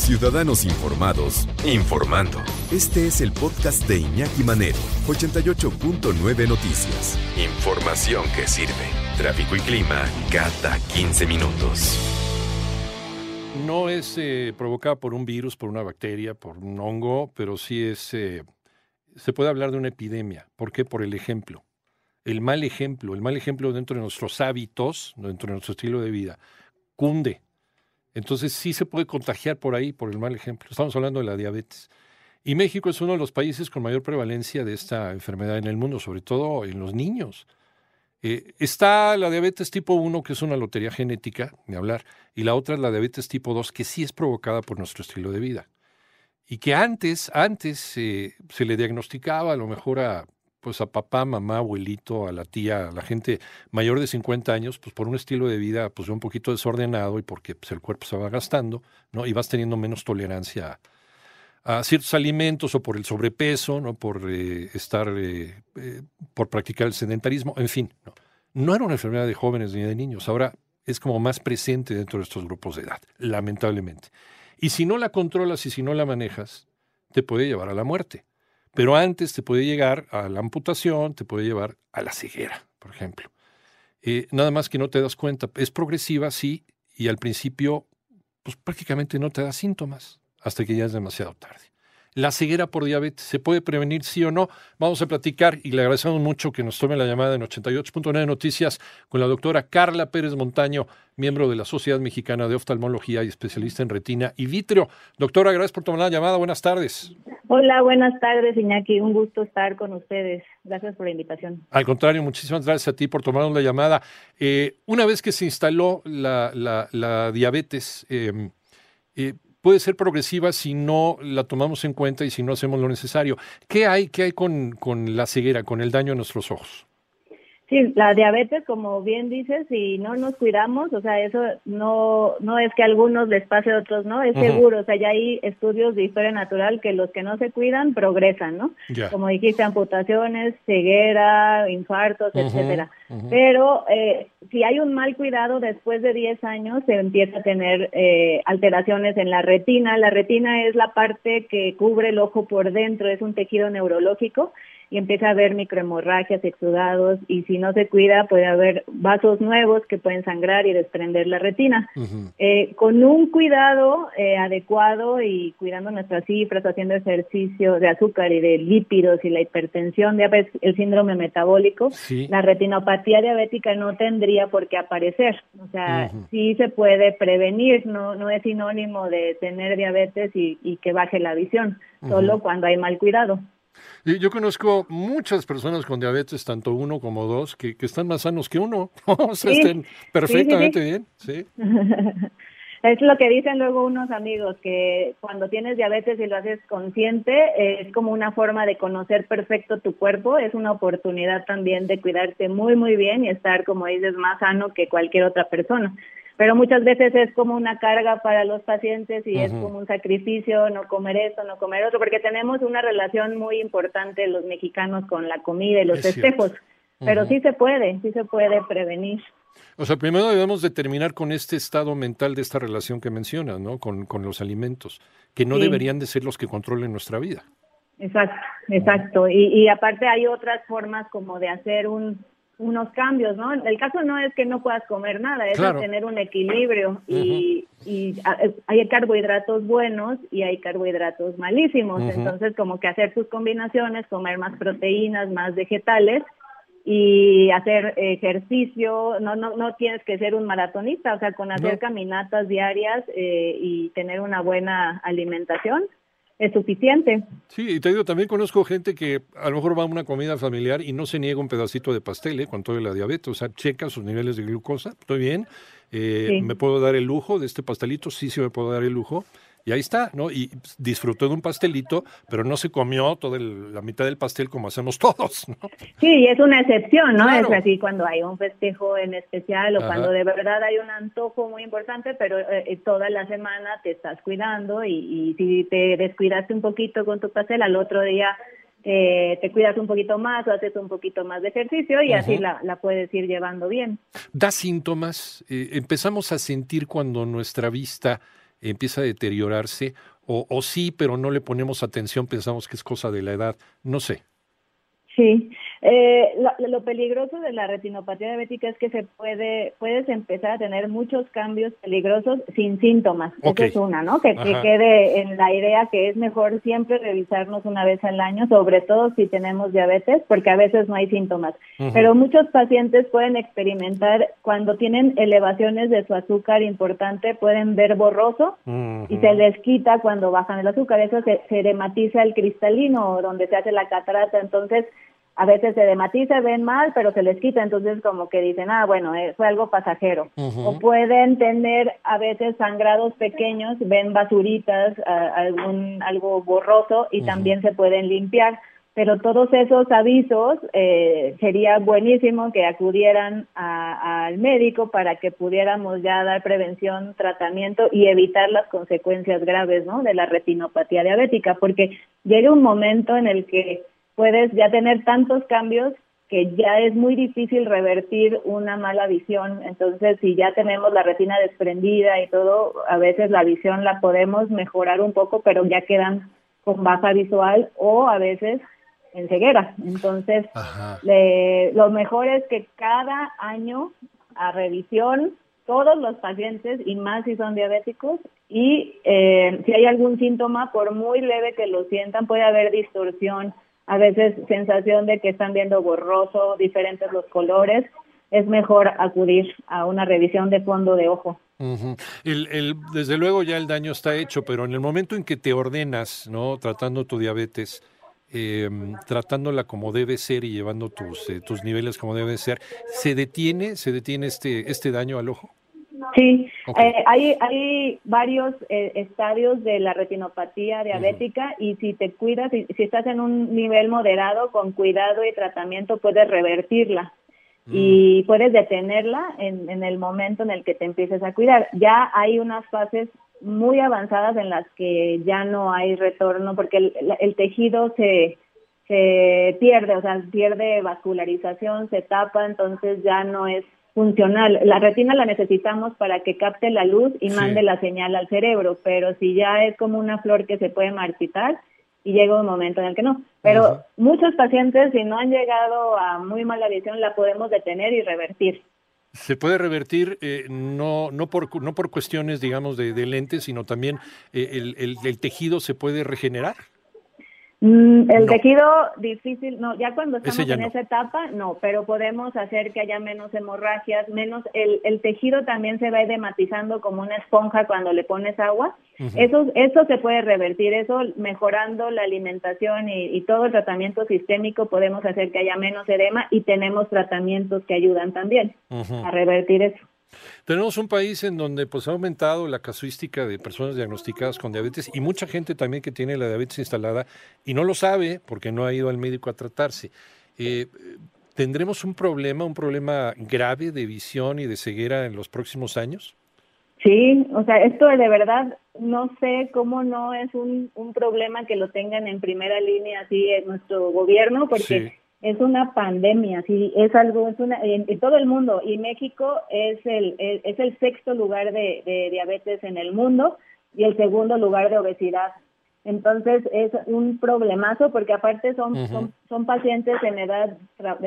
Ciudadanos informados, informando. Este es el podcast de Iñaki Manero, 88.9 Noticias. Información que sirve. Tráfico y clima cada 15 minutos. No es eh, provocada por un virus, por una bacteria, por un hongo, pero sí es... Eh, se puede hablar de una epidemia. ¿Por qué? Por el ejemplo. El mal ejemplo, el mal ejemplo dentro de nuestros hábitos, dentro de nuestro estilo de vida, cunde entonces sí se puede contagiar por ahí, por el mal ejemplo. Estamos hablando de la diabetes. Y México es uno de los países con mayor prevalencia de esta enfermedad en el mundo, sobre todo en los niños. Eh, está la diabetes tipo 1, que es una lotería genética, de hablar, y la otra es la diabetes tipo 2, que sí es provocada por nuestro estilo de vida. Y que antes, antes eh, se le diagnosticaba a lo mejor a pues a papá, mamá, abuelito, a la tía, a la gente mayor de 50 años, pues por un estilo de vida pues un poquito desordenado y porque pues, el cuerpo se va gastando, ¿no? Y vas teniendo menos tolerancia a, ciertos alimentos o por el sobrepeso, ¿no? Por eh, estar, eh, eh, por practicar el sedentarismo, en fin, ¿no? No era una enfermedad de jóvenes ni de niños, ahora es como más presente dentro de estos grupos de edad, lamentablemente. Y si no la controlas y si no la manejas, te puede llevar a la muerte. Pero antes te puede llegar a la amputación, te puede llevar a la ceguera, por ejemplo. Eh, nada más que no te das cuenta. Es progresiva, sí, y al principio, pues prácticamente no te da síntomas hasta que ya es demasiado tarde. La ceguera por diabetes, ¿se puede prevenir sí o no? Vamos a platicar y le agradecemos mucho que nos tome la llamada en 88.9 Noticias con la doctora Carla Pérez Montaño, miembro de la Sociedad Mexicana de Oftalmología y especialista en retina y vitrio. Doctora, gracias por tomar la llamada. Buenas tardes. Hola, buenas tardes, Iñaki. Un gusto estar con ustedes. Gracias por la invitación. Al contrario, muchísimas gracias a ti por tomarnos la llamada. Eh, una vez que se instaló la, la, diabetes, eh, eh, puede ser progresiva si no la tomamos en cuenta y si no hacemos lo necesario. ¿Qué hay, qué hay con, con la ceguera, con el daño a nuestros ojos? Sí, la diabetes, como bien dices, si no nos cuidamos, o sea, eso no no es que a algunos les pase, a otros no, es seguro, o sea, ya hay estudios de historia natural que los que no se cuidan progresan, ¿no? Como dijiste, amputaciones, ceguera, infartos, etcétera. Pero eh, si hay un mal cuidado, después de 10 años se empieza a tener eh, alteraciones en la retina. La retina es la parte que cubre el ojo por dentro, es un tejido neurológico y empieza a haber microhemorragias, exudados y si no se cuida puede haber vasos nuevos que pueden sangrar y desprender la retina. eh, con un cuidado eh, adecuado y cuidando nuestras cifras, haciendo ejercicio de azúcar y de lípidos y la hipertensión, diabetes, el síndrome metabólico, la retinopatía diabética no tendría por qué aparecer. O sea, sí se puede prevenir, no, no es sinónimo de tener diabetes y, y que baje la visión, solo cuando hay mal cuidado. Yo conozco muchas personas con diabetes, tanto uno como dos, que, están más sanos que uno. o sea, estén perfectamente bien. Sí. es lo que dicen luego unos amigos, que cuando tienes diabetes y lo haces consciente, es como una forma de conocer perfecto tu cuerpo, es una oportunidad también de cuidarte muy, muy bien y estar, como dices, más sano que cualquier otra persona pero muchas veces es como una carga para los pacientes y es como un sacrificio no comer esto, no comer otro, porque tenemos una relación muy importante los mexicanos con la comida y los festejos, pero sí se puede, sí se puede prevenir. O sea, primero debemos determinar con este estado mental de esta relación que mencionas, ¿no? Con, con los alimentos, que no deberían de ser los que controlen nuestra vida. Exacto, exacto. Y, y aparte hay otras formas como de hacer un, unos cambios, ¿no? El caso no es que no puedas comer nada, es tener un equilibrio y, hay carbohidratos buenos y hay carbohidratos malísimos, entonces como que hacer sus combinaciones, comer más proteínas, más vegetales y hacer ejercicio, no no no tienes que ser un maratonista, o sea, con hacer caminatas diarias eh, y tener una buena alimentación es suficiente. Sí, y te digo, también conozco gente que a lo mejor va a una comida familiar y no se niega un pedacito de pastel ¿eh? con toda la diabetes, o sea, checa sus niveles de glucosa, estoy bien, Eh, Sí. ¿Me puedo dar el lujo de este pastelito? Sí, sí me puedo dar el lujo. Y ahí está, ¿no? Y disfrutó de un pastelito, pero no se comió toda el- la mitad del pastel como hacemos todos, ¿no? Sí, y es una excepción, ¿no? Claro. Es así cuando hay un festejo en especial o Ajá. cuando de verdad hay un antojo muy importante, pero eh, toda la semana te estás cuidando y, y si te descuidaste un poquito con tu pastel, al otro día eh, te cuidas un poquito más o haces un poquito más de ejercicio y así la, la puedes ir llevando bien. Da síntomas, eh, empezamos a sentir cuando nuestra vista empieza a deteriorarse, o, o sí, pero no le ponemos atención, pensamos que es cosa de la edad, no sé. Sí, eh, lo, lo peligroso de la retinopatía diabética es que se puede, puedes empezar a tener muchos cambios peligrosos sin síntomas. Ok. Esa es una, ¿no? Que, quede en la idea que es mejor siempre revisarnos una vez al año, sobre todo si tenemos diabetes, porque a veces no hay síntomas. Pero muchos pacientes pueden experimentar cuando tienen elevaciones de su azúcar importante, pueden ver borroso y se les quita cuando bajan el azúcar. Eso se, se edematiza el cristalino, donde se hace la catarata. Entonces, a veces se edematiza, ven mal, pero se les quita. Entonces, como que dicen, ah, bueno, eh, fue algo pasajero. O pueden tener a veces sangrados pequeños, ven basuritas, a- algún algo borroso y también se pueden limpiar. Pero todos esos avisos eh, sería buenísimo que acudieran a- al médico para que pudiéramos ya dar prevención, tratamiento y evitar las consecuencias graves ¿no? de la retinopatía diabética, porque llega un momento en el que puedes ya tener tantos cambios que ya es muy difícil revertir una mala visión. Entonces, si ya tenemos la retina desprendida y todo, a veces la visión la podemos mejorar un poco, pero ya quedan con baja visual o a veces en ceguera. Entonces, le- lo mejor es que cada año a revisión todos los pacientes y más si son diabéticos y eh, si hay algún síntoma, por muy leve que lo sientan, puede haber distorsión, a veces sensación de que están viendo borroso, diferentes los colores, es mejor acudir a una revisión de fondo de ojo. El- desde luego ya el daño está hecho, pero en el momento en que te ordenas, ¿no? Tratando tu diabetes, eh, tratándola como debe ser y llevando tus, eh, tus niveles como debe ser, ¿se detiene, se detiene este, este daño al ojo? Sí, eh, hay, hay varios eh, estadios de la retinopatía diabética y si te cuidas, si, si estás en un nivel moderado, con cuidado y tratamiento puedes revertirla y puedes detenerla en, en el momento en el que te empieces a cuidar. Ya hay unas fases muy avanzadas en las que ya no hay retorno porque el, el tejido se, se pierde, o sea, pierde vascularización, se tapa, entonces ya no es funcional. La retina la necesitamos para que capte la luz y Sí. mande la señal al cerebro, pero si ya es como una flor que se puede marchitar y llega un momento en el que no. Pero muchos pacientes, si no han llegado a muy mala visión, la podemos detener y revertir. Se puede revertir eh, no, no, por, no por cuestiones, digamos, de, de lentes, sino también eh, el, el- el tejido se puede regenerar. Mm, el No. tejido difícil, no, ya cuando estamos ya en no. esa etapa, no, pero podemos hacer que haya menos hemorragias, menos, el, el tejido también se va edematizando como una esponja cuando le pones agua. Eso, eso se puede revertir, eso mejorando la alimentación y, y todo el tratamiento sistémico podemos hacer que haya menos edema y tenemos tratamientos que ayudan también a revertir eso. Tenemos un país en donde pues ha aumentado la casuística de personas diagnosticadas con diabetes y mucha gente también que tiene la diabetes instalada y no lo sabe porque no ha ido al médico a tratarse. Eh, ¿Tendremos un problema, un problema grave de visión y de ceguera en los próximos años? Sí, o sea, esto de verdad no sé cómo no es un, un problema que lo tengan en primera línea así en nuestro gobierno, porque Sí. Es una pandemia, sí, es algo, es una, en, en todo el mundo, y México es el, el- es el sexto lugar de, de diabetes en el mundo y el segundo lugar de obesidad. Entonces es un problemazo porque aparte son, son, son pacientes en edad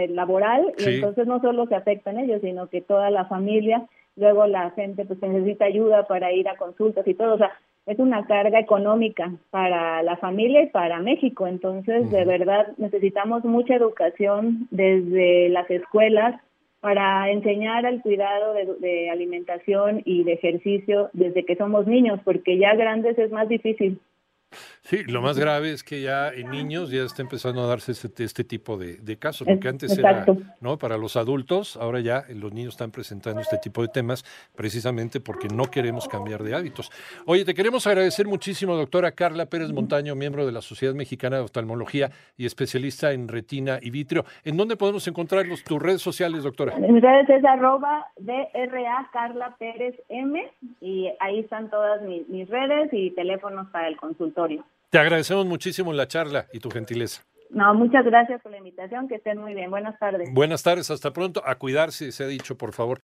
laboral y entonces no solo se afectan ellos, sino que toda la familia, luego la gente pues necesita ayuda para ir a consultas y todo, o sea, es una carga económica para la familia y para México, entonces de verdad necesitamos mucha educación desde las escuelas para enseñar al cuidado de, de alimentación y de ejercicio desde que somos niños, porque ya grandes es más difícil. Sí, lo más grave es que ya en niños ya está empezando a darse este, este tipo de, de casos, lo que antes Exacto. era no para los adultos, ahora ya los niños están presentando este tipo de temas precisamente porque no queremos cambiar de hábitos. Oye, te queremos agradecer muchísimo, doctora Carla Pérez Montaño, miembro de la Sociedad Mexicana de Oftalmología y especialista en retina y vitrio. ¿En dónde podemos encontrar los, tus redes sociales, doctora? En mis redes es arroba DRA Carla Pérez M y ahí están todas mis, mis redes y teléfonos para el consultorio. Te agradecemos muchísimo la charla y tu gentileza. No, muchas gracias por la invitación, que estén muy bien. Buenas tardes. Buenas tardes, hasta pronto. A cuidarse, se ha dicho, por favor.